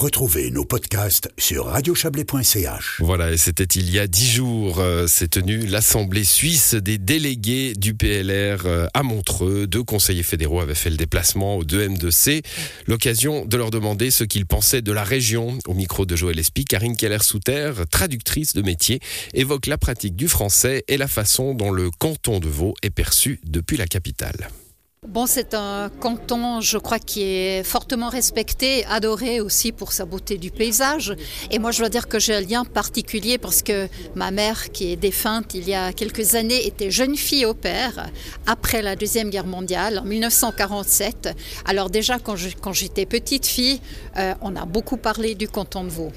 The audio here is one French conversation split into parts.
Retrouvez nos podcasts sur radiochablais.ch. Voilà, et c'était il y a dix jours, euh, s'est tenue l'Assemblée suisse des délégués du PLR euh, à Montreux. Deux conseillers fédéraux avaient fait le déplacement au 2M2C. L'occasion de leur demander ce qu'ils pensaient de la région. Au micro de Joël Espy, Karine Keller-Souter, traductrice de métier, évoque la pratique du français et la façon dont le canton de Vaud est perçu depuis la capitale. Bon, c'est un canton, je crois, qui est fortement respecté, adoré aussi pour sa beauté du paysage. Et moi, je dois dire que j'ai un lien particulier parce que ma mère, qui est défunte il y a quelques années, était jeune fille au père après la Deuxième Guerre mondiale, en 1947. Alors déjà, quand j'étais petite fille, euh, on a beaucoup parlé du canton de Vaud.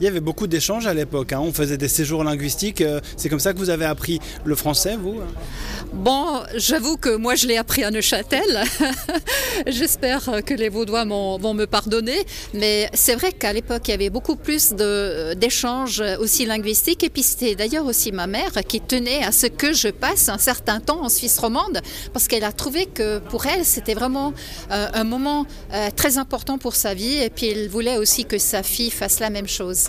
Il y avait beaucoup d'échanges à l'époque. Hein. On faisait des séjours linguistiques. Euh, c'est comme ça que vous avez appris le français, vous Bon, j'avoue que moi, je l'ai appris à Neuchâtel. J'espère que les Vaudois vont me pardonner. Mais c'est vrai qu'à l'époque, il y avait beaucoup plus d'échanges aussi linguistiques. Et puis, c'était d'ailleurs aussi ma mère qui tenait à ce que je passe un certain temps en Suisse romande parce qu'elle a trouvé que pour elle, c'était vraiment euh, un moment euh, très important pour sa vie. Et puis, elle voulait aussi que sa fille fasse la même chose.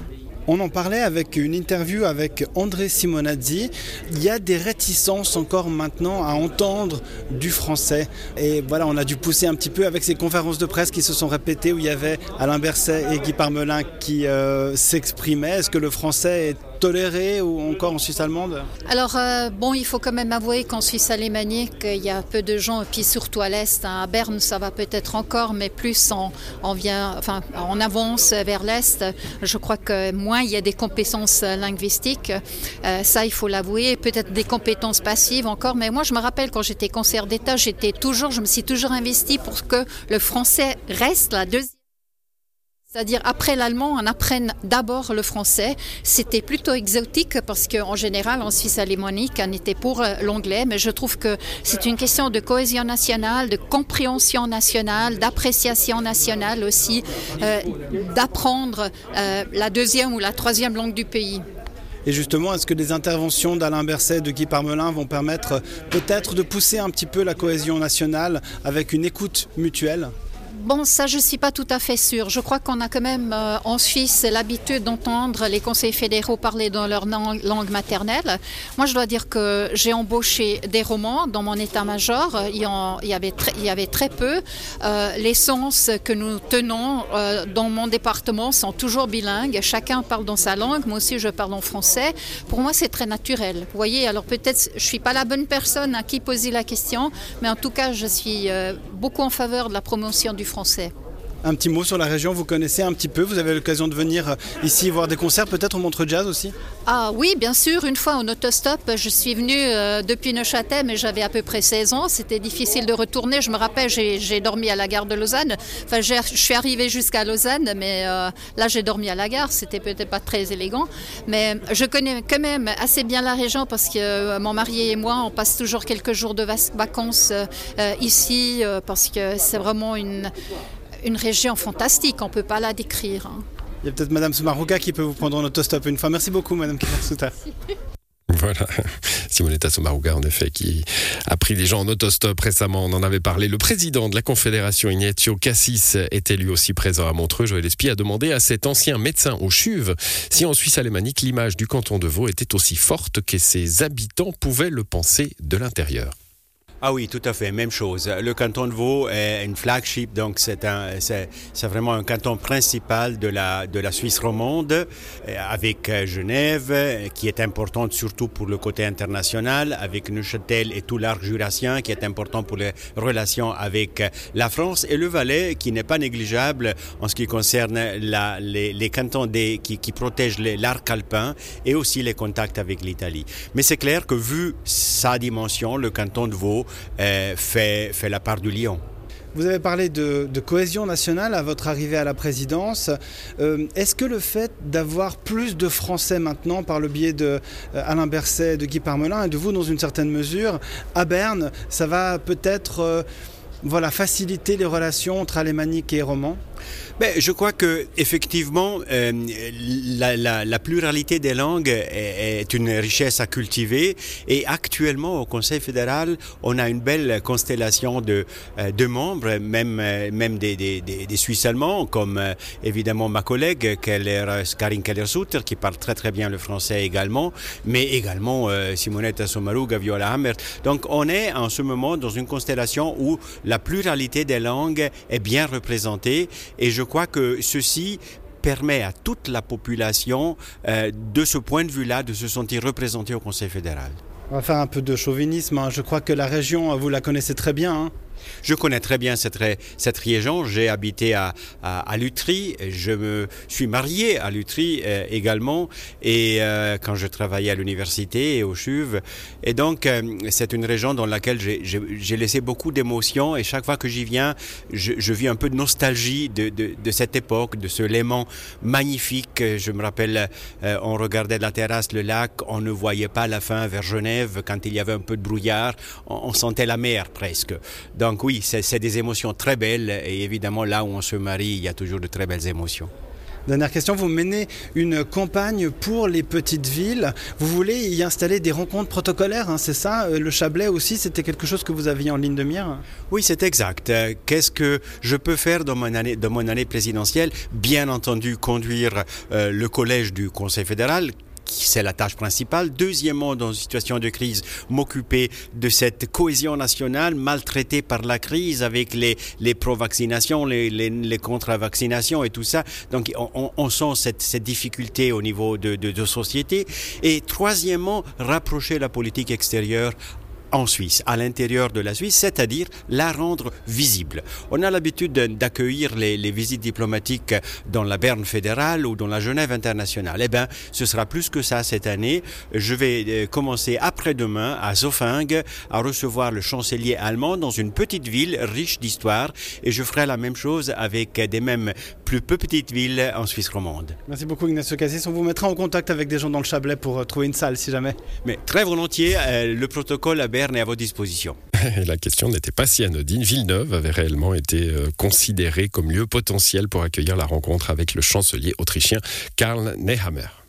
On en parlait avec une interview avec André Simonazzi. Il y a des réticences encore maintenant à entendre du français. Et voilà, on a dû pousser un petit peu avec ces conférences de presse qui se sont répétées où il y avait Alain Berset et Guy Parmelin qui euh, s'exprimaient. Est-ce que le français est toléré ou encore en Suisse allemande Alors, euh, bon, il faut quand même avouer qu'en Suisse alémanique, il y a peu de gens, et puis surtout à l'Est, hein. à Berne, ça va peut-être encore, mais plus on, vient, enfin, avance vers l'Est. Je crois que moins il y a des compétences linguistiques, euh, ça, il faut l'avouer, peut-être des compétences passives encore, mais moi, je me rappelle quand j'étais conseillère d'État, j'étais toujours, je me suis toujours investie pour que le français reste la deuxième c'est-à-dire après l'allemand, on apprenne d'abord le français. C'était plutôt exotique parce qu'en général, en Suisse alémanique, on était pour euh, l'anglais, mais je trouve que c'est une question de cohésion nationale, de compréhension nationale, d'appréciation nationale aussi, euh, d'apprendre euh, la deuxième ou la troisième langue du pays. Et justement, est-ce que les interventions d'Alain Berset, de Guy Parmelin vont permettre peut-être de pousser un petit peu la cohésion nationale avec une écoute mutuelle? Bon, ça, je ne suis pas tout à fait sûre. Je crois qu'on a quand même euh, en Suisse l'habitude d'entendre les conseils fédéraux parler dans leur langue maternelle. Moi, je dois dire que j'ai embauché des romans dans mon état-major. Il, y avait il y avait très peu. Euh, les sens que nous tenons euh, dans mon département sont toujours bilingues. Chacun parle dans sa langue. Moi aussi, je parle en français. Pour moi, c'est très naturel. Vous voyez, alors peut-être je ne suis pas la bonne personne à qui poser la question, mais en tout cas, je suis beaucoup en faveur de la promotion du français français un petit mot sur la région, vous connaissez un petit peu, vous avez l'occasion de venir euh, ici voir des concerts, peut-être au Montreux Jazz aussi? Ah oui, bien sûr, une fois en autostop, je suis venue euh, depuis Neuchâtel, mais j'avais à peu près 16 ans, c'était difficile de retourner, je me rappelle, j'ai dormi à la gare de Lausanne, enfin je suis arrivée jusqu'à Lausanne, mais euh, là j'ai dormi à la gare, c'était peut-être pas très élégant, mais je connais quand même assez bien la région parce que mon mari et moi, on passe toujours quelques jours de vacances ici, parce que c'est vraiment une une région fantastique, on ne peut pas la décrire. Hein. Il y a peut-être Madame Soumarouga qui peut vous prendre en autostop une fois. Merci beaucoup, Madame Souta. Voilà, Simonetta Sommaruga, en effet, qui a pris des gens en autostop récemment. On en avait parlé. Le président de la Confédération, Ignacio Cassis, était lui aussi présent à Montreux. Joël Espy a demandé à cet ancien médecin au CHUV si en Suisse alémanique, l'image du canton de Vaud était aussi forte que ses habitants pouvaient le penser de l'intérieur. Ah oui, tout à fait, même chose. Le canton de Vaud est une flagship, donc c'est un, c'est, vraiment un canton principal de la, de la Suisse romande, euh, avec euh, Genève, qui est importante surtout pour le côté international, avec Neuchâtel et tout l'arc jurassien, qui est important pour les relations avec euh, la France, et le Valais, qui n'est pas négligeable en ce qui concerne la, les, les cantons des, qui, qui protègent l'arc alpin et aussi les contacts avec l'Italie. Mais c'est clair que vu sa dimension, le canton de Vaud euh, fait, fait la part du lion. Vous avez parlé de, cohésion nationale à votre arrivée à la présidence. Euh, est-ce que le fait d'avoir plus de Français maintenant par le biais de euh, Alain Berset, de Guy Parmelin et de vous dans une certaine mesure à Berne, ça va peut-être voilà, faciliter les relations entre alémanique et roman ben, Je crois que effectivement, euh, la, pluralité des langues est, une richesse à cultiver. Et actuellement, au Conseil fédéral, on a une belle constellation de, euh, membres, même, euh, même des, Suisses allemands, comme évidemment ma collègue Keller, Karin Keller-Sutter, qui parle très très bien le français également, mais également euh, Simonetta Sommaruga, Viola Hammer. Donc on est en ce moment dans une constellation où la pluralité des langues est bien représentée et je crois que ceci permet à toute la population, euh, de ce point de vue-là, de se sentir représentée au Conseil fédéral. On va faire un peu de chauvinisme. Hein. Je crois que la région, vous la connaissez très bien. Hein. Je connais très bien cette, région. J'ai habité à, Lutry. Je me suis marié à Lutry euh, également. Et euh, quand je travaillais à l'université et au CHUV. Et donc, euh, c'est une région dans laquelle j'ai laissé beaucoup d'émotions. Et chaque fois que j'y viens, je, vis un peu de nostalgie de, cette époque, de ce Léman magnifique. Je me rappelle, on regardait de la terrasse le lac. On ne voyait pas la fin vers Genève quand il y avait un peu de brouillard. On, sentait la mer presque. Donc oui, c'est des émotions très belles et évidemment là où on se marie, il y a toujours de très belles émotions. Dernière question, vous menez une campagne pour les petites villes. Vous voulez y installer des rencontres protocolaires, hein, c'est ça Le Chablais aussi, c'était quelque chose que vous aviez en ligne de mire? Oui, c'est exact. Qu'est-ce que je peux faire dans mon année, dans mon année présidentielle? Bien entendu, conduire euh, le collège du Conseil fédéral c'est la tâche principale. Deuxièmement, dans une situation de crise, m'occuper de cette cohésion nationale maltraitée par la crise avec les, les pro-vaccinations, les, les, les contre-vaccinations et tout ça. Donc, on, on sent cette, cette, difficulté au niveau de, de, de société. Et troisièmement, rapprocher la politique extérieure en Suisse, à l'intérieur de la Suisse, c'est-à-dire la rendre visible. On a l'habitude d'accueillir les, les, visites diplomatiques dans la Berne fédérale ou dans la Genève internationale. Eh bien, ce sera plus que ça cette année. Je vais commencer après-demain à Zofingue à recevoir le chancelier allemand dans une petite ville riche d'histoire et je ferai la même chose avec des mêmes plus petites villes en Suisse romande. Merci beaucoup Ignacio Cassis. On vous mettra en contact avec des gens dans le Chablais pour trouver une salle si jamais. Mais très volontiers, euh, le protocole à Berne La question n'était pas si anodine. Villeneuve avait réellement été euh, considéré comme lieu potentiel pour accueillir la rencontre avec le chancelier autrichien Karl Nehammer.